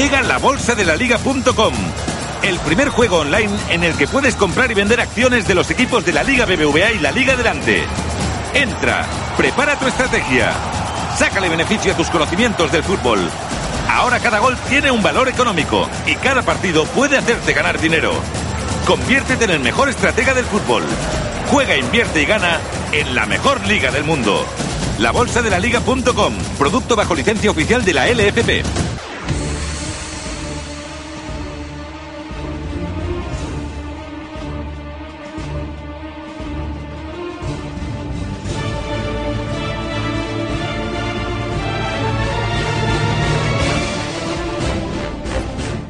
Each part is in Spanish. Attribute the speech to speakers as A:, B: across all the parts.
A: Llega la bolsa de la liga.com, el primer juego online en el que puedes comprar y vender acciones de los equipos de la Liga BBVA y la Liga Delante. Entra, prepara tu estrategia, sácale beneficio a tus conocimientos del fútbol. Ahora cada gol tiene un valor económico y cada partido puede hacerte ganar dinero. Conviértete en el mejor estratega del fútbol. Juega, invierte y gana en la mejor liga del mundo. La bolsa de la liga.com, producto bajo licencia oficial de la LFP.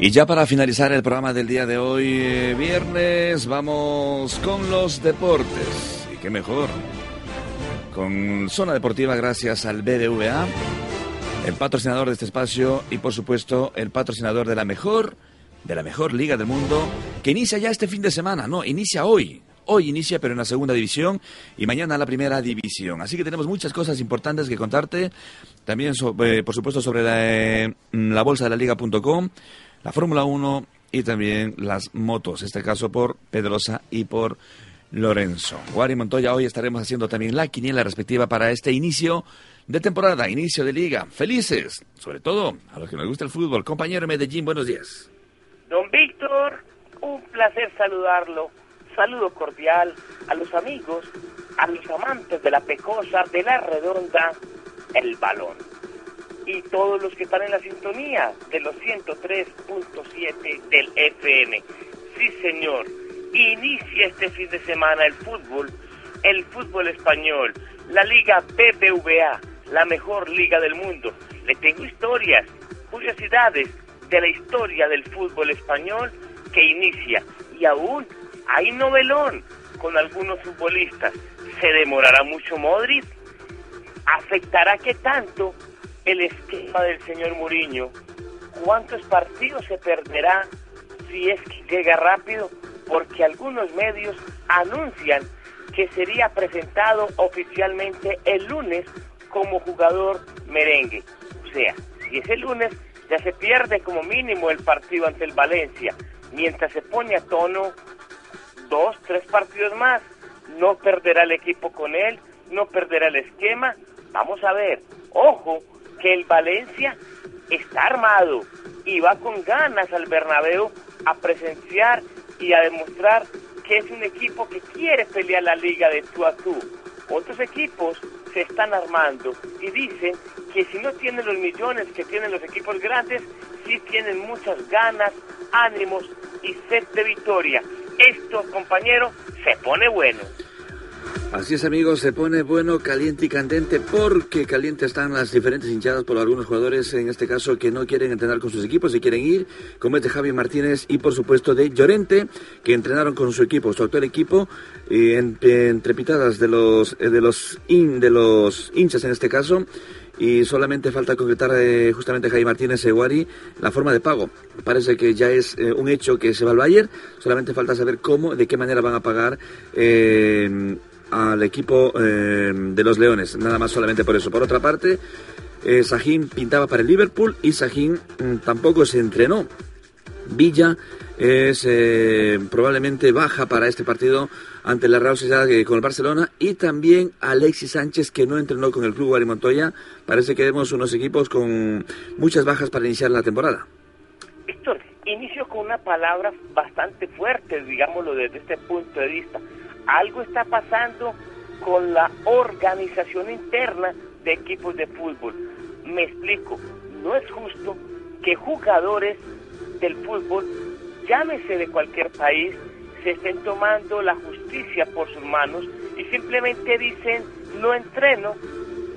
B: Y ya para finalizar el programa del día de hoy, eh, viernes, vamos con los deportes. Y qué mejor. Con Zona Deportiva, gracias al BBVA, el patrocinador de este espacio y por supuesto el patrocinador de la mejor, de la mejor liga del mundo, que inicia ya este fin de semana, no, inicia hoy. Hoy inicia, pero en la segunda división y mañana la primera división. Así que tenemos muchas cosas importantes que contarte. También, eh, por supuesto, sobre la, eh, la bolsa de la liga.com la Fórmula 1 y también las motos, en este caso por Pedrosa y por Lorenzo. Guari Montoya, hoy estaremos haciendo también la quiniela respectiva para este inicio de temporada, inicio de liga. Felices, sobre todo a los que nos gusta el fútbol. Compañero Medellín, buenos días.
C: Don Víctor, un placer saludarlo. Saludo cordial a los amigos, a los amantes de la pecosa, de la redonda, el balón y todos los que están en la sintonía de los 103.7 del FM. Sí, señor, inicia este fin de semana el fútbol, el fútbol español, la Liga BBVA, la mejor liga del mundo. Le tengo historias, curiosidades de la historia del fútbol español que inicia y aún hay novelón con algunos futbolistas. ¿Se demorará mucho Modric? ¿Afectará qué tanto el esquema del señor Muriño. ¿Cuántos partidos se perderá si es que llega rápido? Porque algunos medios anuncian que sería presentado oficialmente el lunes como jugador merengue. O sea, si es el lunes, ya se pierde como mínimo el partido ante el Valencia. Mientras se pone a tono dos, tres partidos más, no perderá el equipo con él, no perderá el esquema. Vamos a ver, ojo, que el Valencia está armado y va con ganas al Bernabéu a presenciar y a demostrar que es un equipo que quiere pelear la liga de tú a tú. Otros equipos se están armando y dicen que si no tienen los millones que tienen los equipos grandes, sí tienen muchas ganas, ánimos y sed de victoria. Esto, compañero, se pone bueno.
B: Así es amigos, se pone bueno, caliente y candente porque caliente están las diferentes hinchadas por algunos jugadores, en este caso que no quieren entrenar con sus equipos y quieren ir, como es de Javi Martínez y por supuesto de Llorente, que entrenaron con su equipo, su actual equipo, eh, entre pitadas de los, eh, de, los de los hinchas en este caso, y solamente falta concretar eh, justamente Javi Martínez Eguari la forma de pago. Parece que ya es eh, un hecho que se va al Bayern, solamente falta saber cómo, de qué manera van a pagar eh, al equipo eh, de los Leones, nada más solamente por eso. Por otra parte, eh, Sajín pintaba para el Liverpool y Sajín mm, tampoco se entrenó. Villa es eh, probablemente baja para este partido ante la Real Sociedad con el Barcelona y también Alexis Sánchez que no entrenó con el club Guari Montoya. Parece que vemos unos equipos con muchas bajas para iniciar la temporada.
C: Víctor, inicio con una palabra bastante fuerte, digámoslo desde este punto de vista algo está pasando con la organización interna de equipos de fútbol. Me explico, no es justo que jugadores del fútbol, llámese de cualquier país, se estén tomando la justicia por sus manos y simplemente dicen no entreno,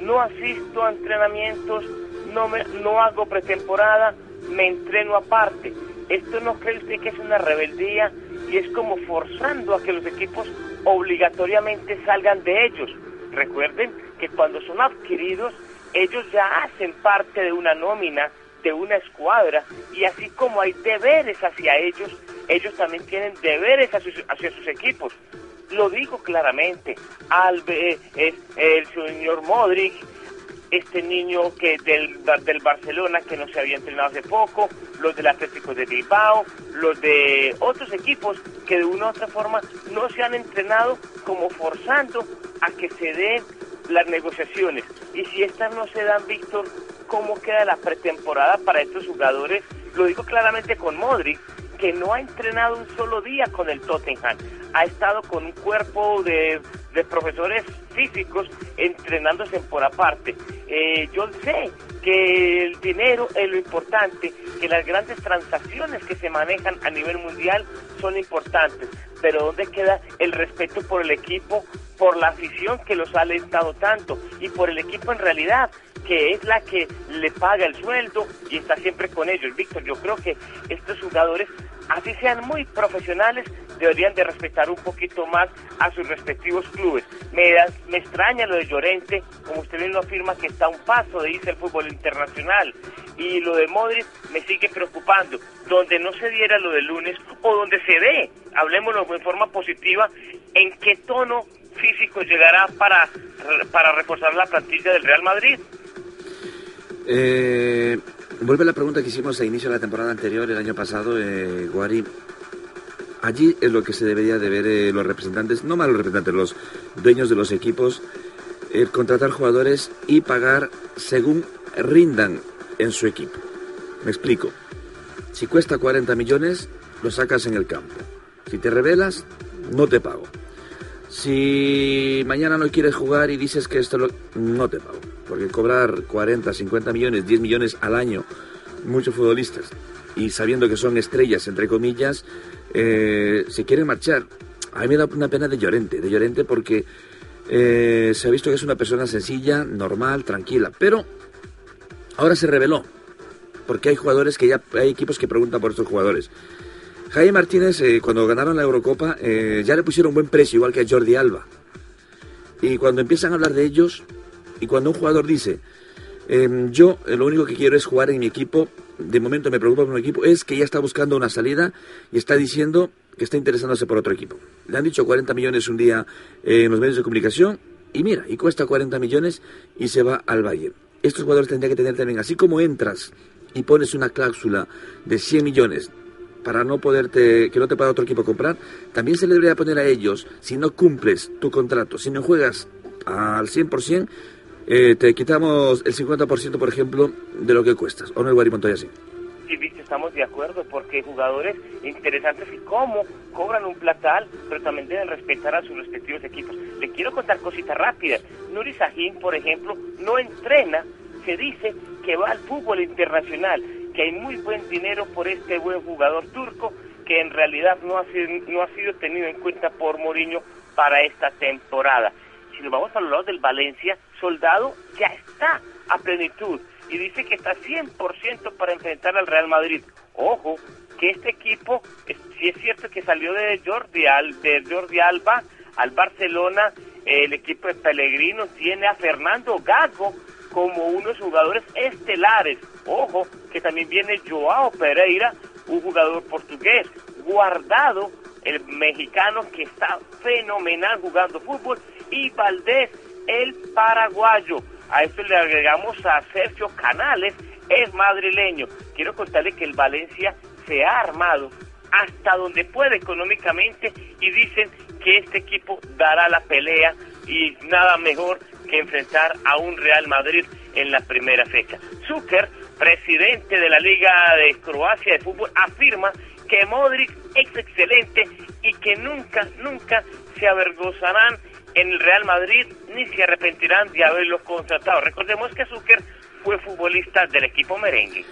C: no asisto a entrenamientos, no, me, no hago pretemporada, me entreno aparte. ¿Esto no cree usted que es una rebeldía y es como forzando a que los equipos obligatoriamente salgan de ellos. Recuerden que cuando son adquiridos, ellos ya hacen parte de una nómina, de una escuadra, y así como hay deberes hacia ellos, ellos también tienen deberes hacia sus, equipos. Lo digo claramente, Albe, el señor Modric, este niño que del, del Barcelona que no se había entrenado hace poco, los del Atlético de Bilbao, los de otros equipos que de una u otra forma no se han entrenado como forzando a que se den las negociaciones. Y si estas no se dan, Víctor, ¿cómo queda la pretemporada para estos jugadores? Lo digo claramente con Modric, que no ha entrenado un solo día con el Tottenham. Ha estado con un cuerpo de, profesores físicos entrenándose por aparte. Eh, yo sé que el dinero es lo importante, que las grandes transacciones que se manejan a nivel mundial son importantes, pero ¿dónde queda el respeto por el equipo, por la afición que los ha alentado tanto y por el equipo en realidad? que es la que le paga el sueldo y está siempre con ellos. Víctor, yo creo que estos jugadores así sean muy profesionales, deberían de respetar un poquito más a sus respectivos clubes. Me, me extraña lo de Llorente, como usted bien lo afirma, que está a un paso de irse al fútbol internacional. Y lo de Modric me sigue preocupando. Donde no se diera lo del lunes, o donde se dé, hablemoslo en forma positiva, en qué tono físico llegará para, para reforzar la plantilla del Real Madrid.
B: Eh, Vuelve la pregunta que hicimos a inicio de la temporada anterior, el año pasado, eh, Guari. Allí es lo que se debería de ver eh, los representantes, no más los representantes, los dueños de los equipos, eh, contratar jugadores y pagar según rindan en su equipo. Me explico. Si cuesta 40 millones, lo sacas en el campo. Si te revelas, no te pago. Si mañana no quieres jugar y dices que esto lo... no te pago porque cobrar 40, 50 millones, 10 millones al año, muchos futbolistas, y sabiendo que son estrellas, entre comillas, eh, se quieren marchar. A mí me da una pena de Llorente, de Llorente porque eh, se ha visto que es una persona sencilla, normal, tranquila, pero ahora se reveló, porque hay jugadores que ya, hay equipos que preguntan por estos jugadores. Jaime Martínez, eh, cuando ganaron la Eurocopa, ya le pusieron buen precio, igual que a Jordi Alba. Y cuando empiezan a hablar de ellos, y cuando un jugador dice, em, yo eh, lo único que quiero es jugar en mi equipo, de momento me preocupa por mi equipo, es que ya está buscando una salida y está diciendo que está interesándose por otro equipo. Le han dicho 40 millones un día en los medios de comunicación y mira, y cuesta 40 millones y se va al Bayern. Estos jugadores tendrían que tener también, así como entras y pones una cláusula de 100 millones para no poderte, que no te pueda otro equipo comprar, también se le debería poner a ellos, si no cumples tu contrato, si no juegas al 100%, eh, te quitamos el 50%, por ejemplo, de lo que cuestas. ¿O no, Iguari Montoya,
C: sí? Sí, estamos de acuerdo, porque jugadores interesantes y cómo cobran un platal, pero también deben respetar a sus respectivos equipos. Le quiero contar cositas rápidas. Nuri Sahin, por ejemplo, no entrena, se dice que va al fútbol internacional, que hay muy buen dinero por este buen jugador turco, que en realidad no ha sido, no ha sido tenido en cuenta por Mourinho para esta temporada si nos vamos a los lados del Valencia, Soldado ya está a plenitud y dice que está 100% para enfrentar al Real Madrid. Ojo, que este equipo, si es cierto que salió de Jordi, Al, de Jordi Alba al Barcelona, el equipo de Pellegrino tiene a Fernando Gago como unos jugadores estelares. Ojo, que también viene Joao Pereira, un jugador portugués, guardado, el mexicano que está fenomenal jugando fútbol, y Valdés, el paraguayo. A esto le agregamos a Sergio Canales, es madrileño. Quiero contarle que el Valencia se ha armado hasta donde puede económicamente y dicen que este equipo dará la pelea y nada mejor que enfrentar a un Real Madrid en la primera fecha. Zucker, presidente de la Liga de Croacia de Fútbol, afirma que Modric es excelente y que nunca, nunca se avergonzarán en el Real Madrid ni se arrepentirán de haberlo contratado. Recordemos que Zucker fue futbolista del equipo merengue.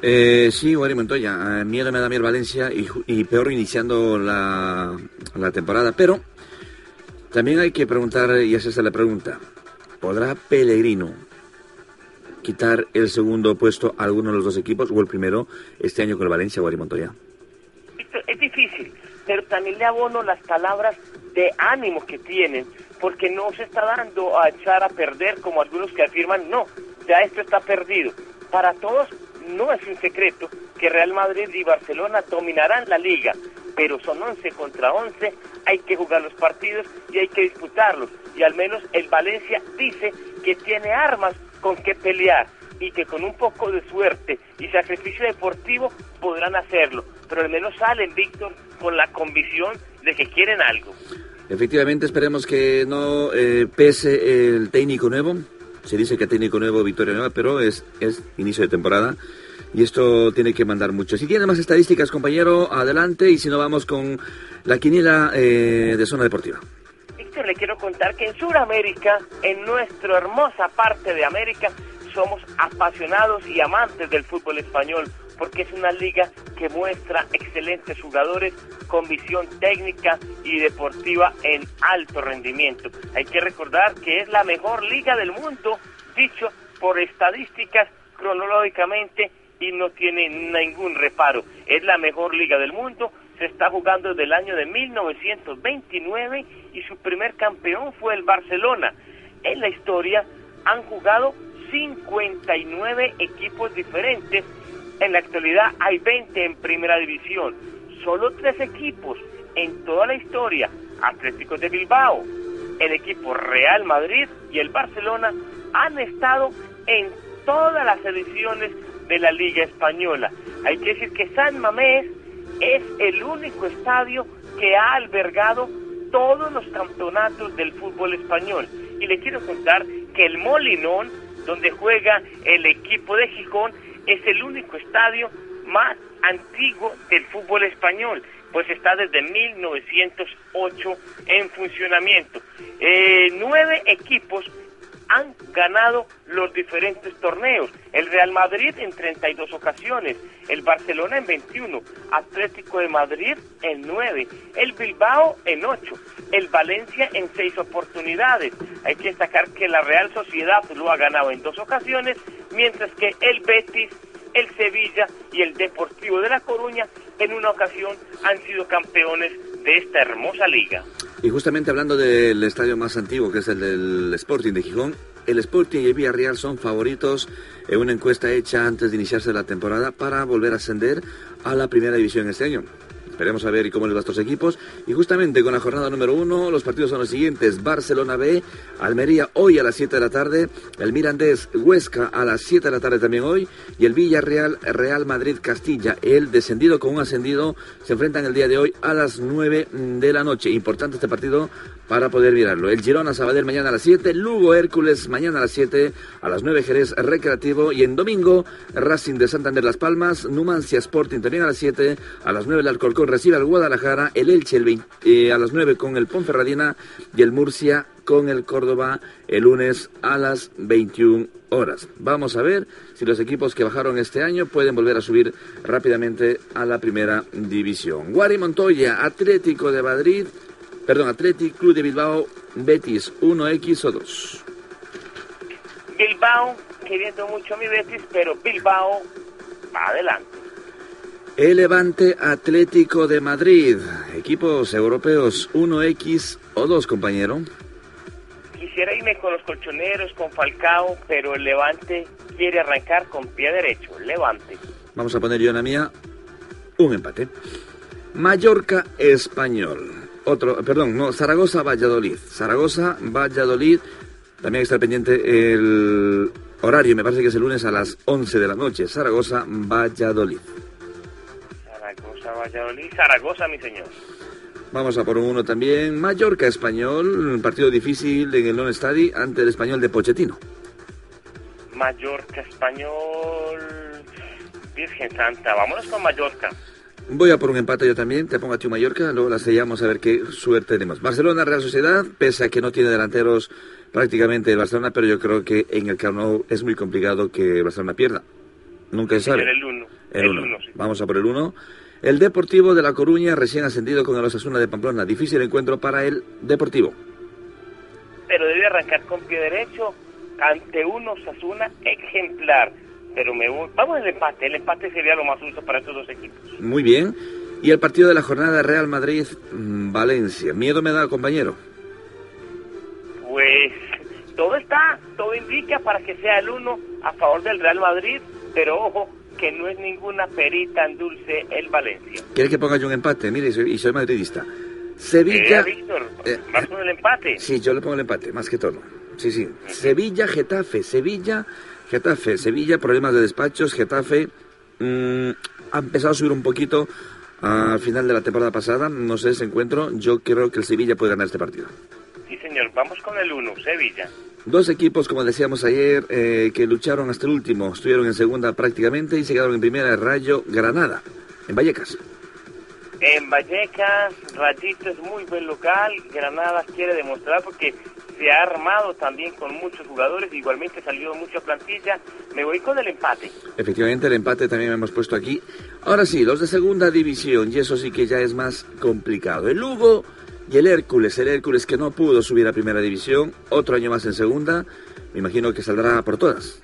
B: Eh, sí, Guari Montoya, eh, miedo me da miedo Valencia y, peor iniciando la, la, temporada. Pero también hay que preguntar, y es la pregunta, ¿podrá Pellegrino quitar el segundo puesto a alguno de los dos equipos o el primero este año con el Valencia, Guari Montoya?
C: Es difícil, pero también le abono las palabras de ánimo que tienen porque no se está dando a echar a perder como algunos que afirman, no, ya esto está perdido. Para todos no es un secreto que Real Madrid y Barcelona dominarán la liga, pero son 11 contra 11, hay que jugar los partidos y hay que disputarlos. Y al menos el Valencia dice que tiene armas con qué pelear y que con un poco de suerte y sacrificio deportivo podrán hacerlo, pero al menos salen, Víctor, con la convicción de que quieren algo.
B: Efectivamente, esperemos que no eh, pese el técnico nuevo. Se dice que técnico nuevo, victoria nueva, pero es, es inicio de temporada y esto tiene que mandar mucho. Si tiene más estadísticas, compañero, adelante y si no vamos con la quiniela eh, de zona deportiva.
C: Víctor, le quiero contar que en Sudamérica, en nuestra hermosa parte de América, somos apasionados y amantes del fútbol español porque es una liga que muestra excelentes jugadores con visión técnica y deportiva en alto rendimiento. Hay que recordar que es la mejor liga del mundo, dicho por estadísticas cronológicamente y no tiene ningún reparo. Es la mejor liga del mundo, se está jugando desde el año de 1929 y su primer campeón fue el Barcelona. En la historia han jugado 59 equipos diferentes. En la actualidad hay 20 en primera división. Solo tres equipos en toda la historia, Atlético de Bilbao, el equipo Real Madrid y el Barcelona, han estado en todas las ediciones de la Liga Española. Hay que decir que San Mamés es el único estadio que ha albergado todos los campeonatos del fútbol español. Y le quiero contar que el Molinón, donde juega el equipo de Gijón, es el único estadio más antiguo del fútbol español, pues está desde 1908 en funcionamiento. Eh, nueve equipos han ganado los diferentes torneos. El Real Madrid en 32 ocasiones, el Barcelona en 21, Atlético de Madrid en 9, el Bilbao en 8, el Valencia en 6 oportunidades. Hay que destacar que la Real Sociedad lo ha ganado en dos ocasiones, mientras que el Betis, el Sevilla y el Deportivo de La Coruña en una ocasión han sido campeones esta hermosa liga.
B: Y justamente hablando del estadio más antiguo, que es el del Sporting de Gijón, el Sporting y el Villarreal son favoritos en una encuesta hecha antes de iniciarse la temporada para volver a ascender a la primera división este año. Esperemos a ver cómo les va a estos equipos. Y justamente con la jornada número uno, los partidos son los siguientes. Barcelona B, Almería hoy a las 7 de la tarde. El Mirandés Huesca a las 7 de la tarde también hoy. Y el Villarreal Real Madrid Castilla. El descendido con un ascendido se enfrentan el día de hoy a las 9 de la noche. Importante este partido para poder mirarlo. El Girona Sabadell mañana a las 7. Lugo Hércules mañana a las 7. A las 9 Jerez Recreativo. Y en domingo Racing de Santander Las Palmas. Numancia Sporting también a las 7. A las 9 el Alcorcón recibe al Guadalajara, el Elche el eh, a las 9 con el Ponferradina y el Murcia con el Córdoba el lunes a las 21 horas. Vamos a ver si los equipos que bajaron este año pueden volver a subir rápidamente a la primera división. Guari Montoya, Atlético de Madrid, perdón, Atlético Club de Bilbao, Betis, 1X o 2.
C: Bilbao, queriendo mucho mi Betis, pero Bilbao adelante.
B: El Levante Atlético de Madrid, equipos europeos 1X o 2, compañero.
C: Quisiera irme con los colchoneros, con Falcao, pero el Levante quiere arrancar con pie derecho. Levante.
B: Vamos a poner yo en la mía un empate. Mallorca Español. Otro, perdón, no, Zaragoza Valladolid. Zaragoza Valladolid. También está pendiente el horario, me parece que es el lunes a las 11 de la noche. Zaragoza Valladolid.
C: Valladolid, Zaragoza, mi señor.
B: Vamos a por uno también. Mallorca Español, un partido difícil en el Non Stadi ante el Español de Pochettino.
C: Mallorca Español, Virgen Santa, vámonos con Mallorca.
B: Voy a por un empate yo también, te pongo a ti Mallorca, luego la sellamos a ver qué suerte tenemos. Barcelona, Real Sociedad, pese a que no tiene delanteros prácticamente el Barcelona, pero yo creo que en el Camp es muy complicado que Barcelona pierda. Nunca se sabe.
C: El 1.
B: El 1. Vamos a por el 1. El Deportivo de La Coruña recién ascendido con el Osasuna de Pamplona. Difícil encuentro para el Deportivo.
C: Pero debe arrancar con pie derecho ante un Osasuna ejemplar. Pero me vamos al empate. El empate sería lo más justo para estos dos equipos.
B: Muy bien. Y el partido de la jornada Real Madrid-Valencia. ¿Miedo me da, compañero?
C: Pues todo está, todo indica para que sea el uno a favor del Real Madrid. Pero ojo, que no es ninguna perita en dulce el Valencia.
B: ¿Quiere que ponga yo un empate? Mire, y soy madridista. Sevilla...
C: Eh, Víctor, eh, el empate?
B: Sí, yo le pongo el empate, más que todo. Sí, sí. Sevilla, Getafe, Sevilla, Getafe, Sevilla, problemas de despachos, Getafe mm, ha empezado a subir un poquito al final de la temporada pasada, no sé ese encuentro, yo creo que el Sevilla puede ganar este partido.
C: Sí, señor, vamos con el 1, Sevilla.
B: Dos equipos, como decíamos ayer, eh, que lucharon hasta el último, estuvieron en segunda prácticamente y se quedaron en primera Rayo Granada, en Vallecas.
C: En Vallecas, Rayito es muy buen local, Granada quiere demostrar porque se ha armado también con muchos jugadores, igualmente salió mucha plantilla. Me voy con el empate.
B: Efectivamente, el empate también hemos puesto aquí. Ahora sí, los de segunda división, y eso sí que ya es más complicado. El Lugo y el Hércules, el Hércules que no pudo subir a primera división, otro año más en segunda, me imagino que saldrá por todas.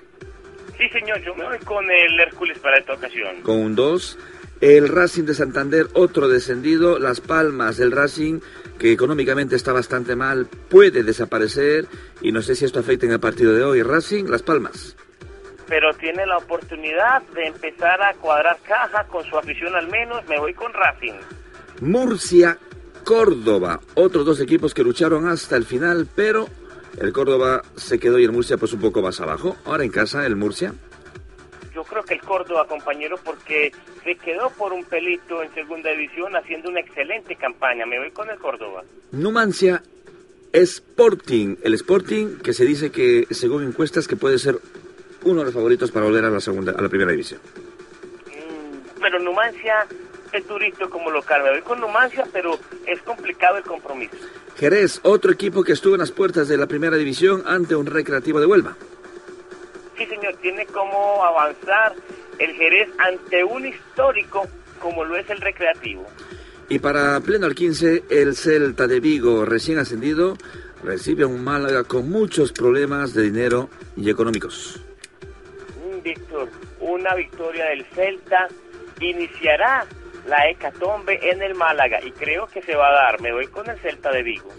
C: Sí, señor, yo me voy con el Hércules para esta ocasión.
B: Con un 2. El Racing de Santander, otro descendido. Las Palmas, el Racing, que económicamente está bastante mal, puede desaparecer. Y no sé si esto afecta en el partido de hoy. Racing, Las Palmas.
C: Pero tiene la oportunidad de empezar a cuadrar caja con su afición al menos. Me voy con Racing.
B: Murcia, Córdoba. Otros dos equipos que lucharon hasta el final, pero el Córdoba se quedó y el Murcia pues un poco más abajo. Ahora en casa, el Murcia
C: yo creo que el Córdoba, compañero, porque se quedó por un pelito en segunda división haciendo una excelente campaña. Me voy con el Córdoba.
B: Numancia Sporting, el Sporting que se dice que, según encuestas, que puede ser uno de los favoritos para volver a la segunda, a la primera división.
C: Mm, pero Numancia es durito como local. Me voy con Numancia, pero es complicado el compromiso.
B: Jerez, otro equipo que estuvo en las puertas de la primera división ante un recreativo de Huelva.
C: Sí, señor, tiene como avanzar el Jerez ante un histórico como lo es el Recreativo.
B: Y para pleno al 15, el Celta de Vigo, recién ascendido, recibe a un Málaga con muchos problemas de dinero y económicos.
C: Víctor, una victoria del Celta iniciará la hecatombe en el Málaga y creo que se va a dar. Me voy con el Celta de Vigo.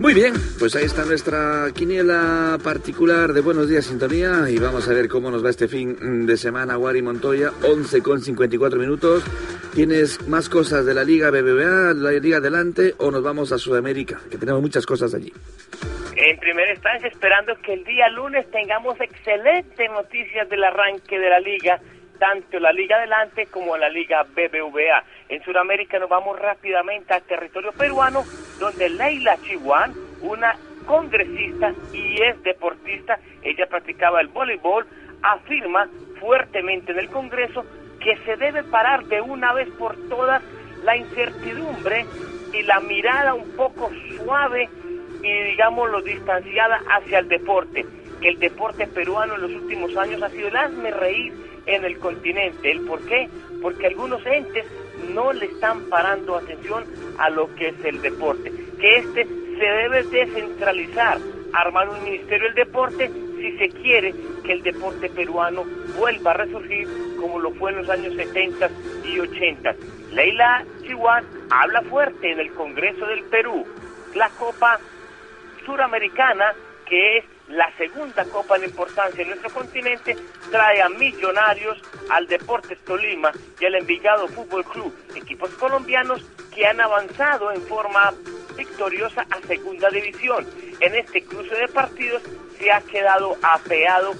B: Muy bien, pues ahí está nuestra quiniela particular de Buenos Días Sintonía y vamos a ver cómo nos va este fin de semana Wari Montoya, 11 con 54 minutos. ¿Tienes más cosas de la Liga BBVA, la Liga Adelante o nos vamos a Sudamérica? Que tenemos muchas cosas allí.
C: En primera instancia, esperando que el día lunes tengamos excelentes noticias del arranque de la Liga tanto la Liga Adelante como la Liga BBVA. En Sudamérica nos vamos rápidamente al territorio peruano, donde Leila Chihuán, una congresista y es deportista, ella practicaba el voleibol, afirma fuertemente en el Congreso que se debe parar de una vez por todas la incertidumbre y la mirada un poco suave y digámoslo distanciada hacia el deporte, que el deporte peruano en los últimos años ha sido el hazme reír en el continente. ¿El por qué? Porque algunos entes no le están parando atención a lo que es el deporte. Que este se debe descentralizar, armar un ministerio del deporte si se quiere que el deporte peruano vuelva a resurgir como lo fue en los años 70 y 80. Leila Chihuahua habla fuerte en el Congreso del Perú. La Copa Suramericana, que es la segunda copa de importancia en nuestro continente, trae a Millonarios, al Deportes Tolima y al Envigado Fútbol Club, equipos colombianos que han avanzado en forma victoriosa a segunda división. En este cruce de partidos se ha quedado apeado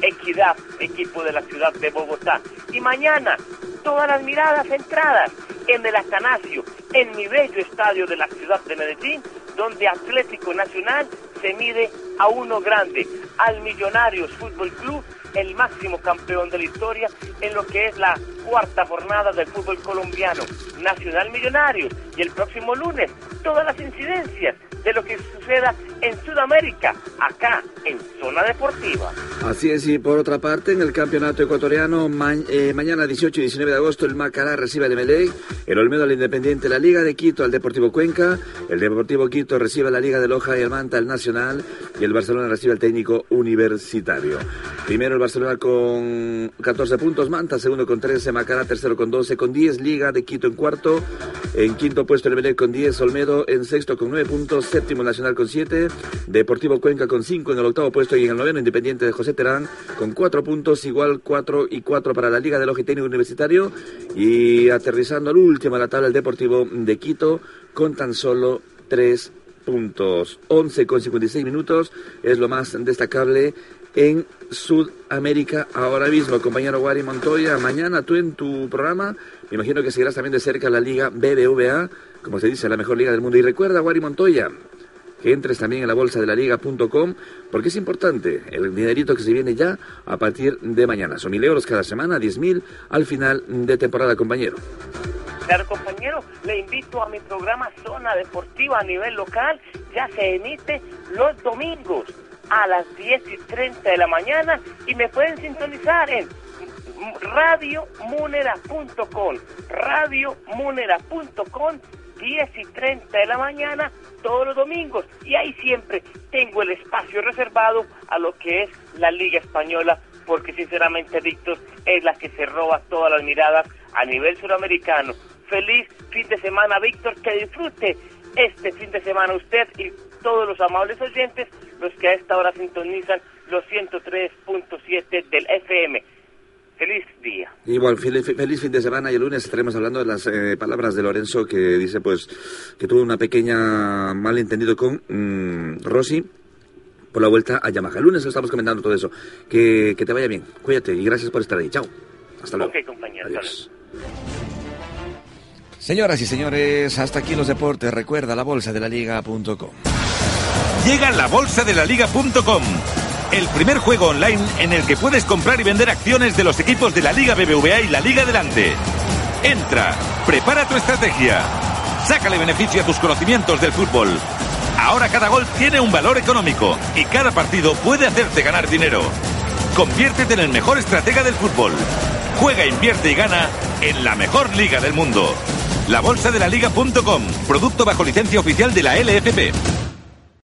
C: Equidad, equipo de la ciudad de Bogotá. Y mañana, todas las miradas centradas en el Atanasio, en mi bello estadio de la ciudad de Medellín, donde Atlético Nacional se mide a uno grande, al Millonarios Fútbol Club, el máximo campeón de la historia en lo que es la cuarta jornada del fútbol colombiano, Nacional Millonarios, y el próximo lunes todas las incidencias de lo que suceda en Sudamérica, acá en Zona Deportiva.
B: Así es, y por otra parte, en el campeonato ecuatoriano, eh, mañana 18 y 19 de agosto, el Macará recibe al Emelec, el Olmedo al Independiente, la Liga de Quito al Deportivo Cuenca, el Deportivo Quito recibe a la Liga de Loja y el Manta al Nacional, y el Barcelona recibe al técnico universitario. Primero el Barcelona con 14 puntos, Manta segundo con 13, Macará tercero con 12, con 10, Liga de Quito en cuarto, en quinto puesto el Emelec con 10, Olmedo en sexto con 9 puntos, séptimo Nacional con 7, Deportivo Cuenca con 5 en el octavo puesto y en el noveno Independiente de José Terán con 4 puntos, igual 4 y 4 para la Liga del Técnico Universitario y aterrizando al último a la tabla el Deportivo de Quito con tan solo 3 puntos. 11 con 56 minutos es lo más destacable en Sudamérica ahora mismo. Compañero Wari Montoya, mañana tú en tu programa, me imagino que seguirás también de cerca la Liga BBVA, como se dice, la mejor liga del mundo. Y recuerda, Wari Montoya, que entres también en la bolsa de la liga.com, porque es importante el dinerito que se viene ya a partir de mañana. Son mil euros cada semana, diez mil al final de temporada, compañero.
C: Claro, compañero, le invito a mi programa Zona Deportiva a nivel local. Ya se emite los domingos a las 10 y 30 de la mañana y me pueden sintonizar en radiomunera.com, radiomunera.com 10 y 30 de la mañana todos los domingos y ahí siempre tengo el espacio reservado a lo que es la Liga Española porque sinceramente Víctor es la que se roba todas las miradas a nivel suramericano. Feliz fin de semana Víctor, que disfrute este fin de semana usted y todos los amables oyentes, los que a esta hora sintonizan los 103.7 del FM. Feliz día.
B: Igual, feliz, feliz, fin de semana y el lunes estaremos hablando de las eh, palabras de Lorenzo que dice pues que tuvo una pequeña malentendido con mmm, Rossi por la vuelta a Yamaha. El lunes estamos comentando todo eso. Que, que, te vaya bien. Cuídate y gracias por estar ahí. Chao. Hasta luego.
C: Ok, compañero.
B: Adiós. Señoras y señores, hasta aquí los deportes. Recuerda la bolsa de la liga.com.
A: Llega la bolsa de la liga.com el primer juego online en el que puedes comprar y vender acciones de los equipos de la Liga BBVA y la Liga Delante. Entra, prepara tu estrategia, sácale beneficio a tus conocimientos del fútbol. Ahora cada gol tiene un valor económico y cada partido puede hacerte ganar dinero. Conviértete en el mejor estratega del fútbol. Juega, invierte y gana en la mejor liga del mundo. La bolsa de la liga.com, producto bajo licencia oficial de la LFP.